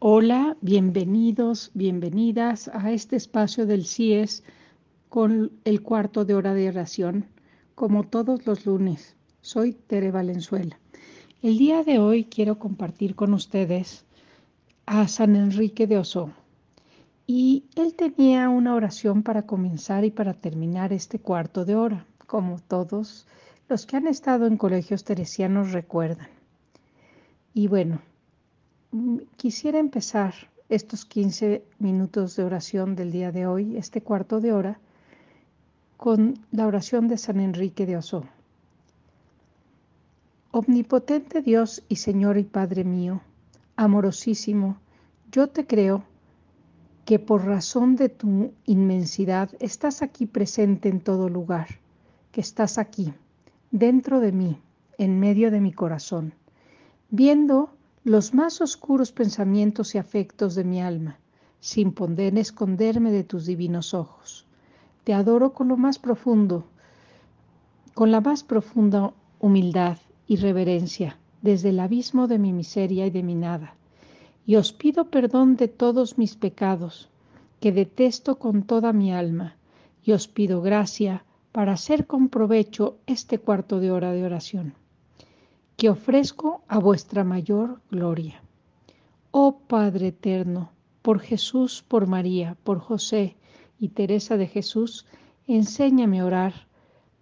Hola, bienvenidos, bienvenidas a este espacio del CIES con el cuarto de hora de oración, como todos los lunes. Soy Tere Valenzuela. El día de hoy quiero compartir con ustedes a San Enrique de Oso. Y él tenía una oración para comenzar y para terminar este cuarto de hora, como todos los que han estado en colegios teresianos recuerdan. Y bueno, quisiera empezar estos 15 minutos de oración del día de hoy, este cuarto de hora, con la oración de San Enrique de Oso. Omnipotente Dios y Señor y Padre mío, amorosísimo, yo te creo que por razón de tu inmensidad estás aquí presente en todo lugar, que estás aquí, dentro de mí, en medio de mi corazón, viendo los más oscuros pensamientos y afectos de mi alma, sin poder esconderme de tus divinos ojos. Te adoro con lo más profundo, con la más profunda humildad y reverencia, desde el abismo de mi miseria y de mi nada. Y os pido perdón de todos mis pecados, que detesto con toda mi alma, y os pido gracia para hacer con provecho este cuarto de hora de oración que ofrezco a vuestra mayor gloria. Oh Padre eterno, por Jesús, por María, por José y Teresa de Jesús, enséñame a orar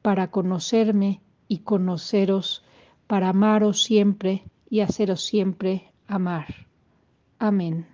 para conocerme y conoceros, para amaros siempre y haceros siempre amar. Amén.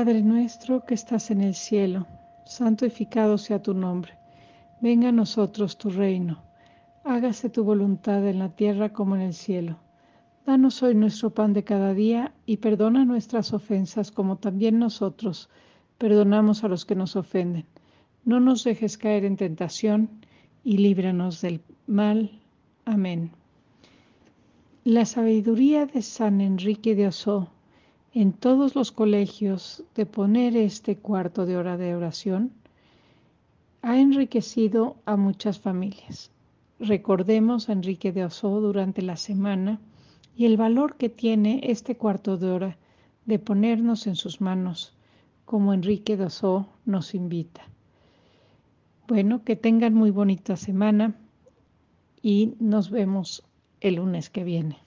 Padre nuestro que estás en el cielo, santificado sea tu nombre. Venga a nosotros tu reino. Hágase tu voluntad en la tierra como en el cielo. Danos hoy nuestro pan de cada día y perdona nuestras ofensas como también nosotros perdonamos a los que nos ofenden. No nos dejes caer en tentación y líbranos del mal. Amén. La sabiduría de San Enrique de Osó en todos los colegios de poner este cuarto de hora de oración ha enriquecido a muchas familias. Recordemos a Enrique de Oso durante la semana y el valor que tiene este cuarto de hora de ponernos en sus manos, como Enrique de Oso nos invita. Bueno, que tengan muy bonita semana y nos vemos el lunes que viene.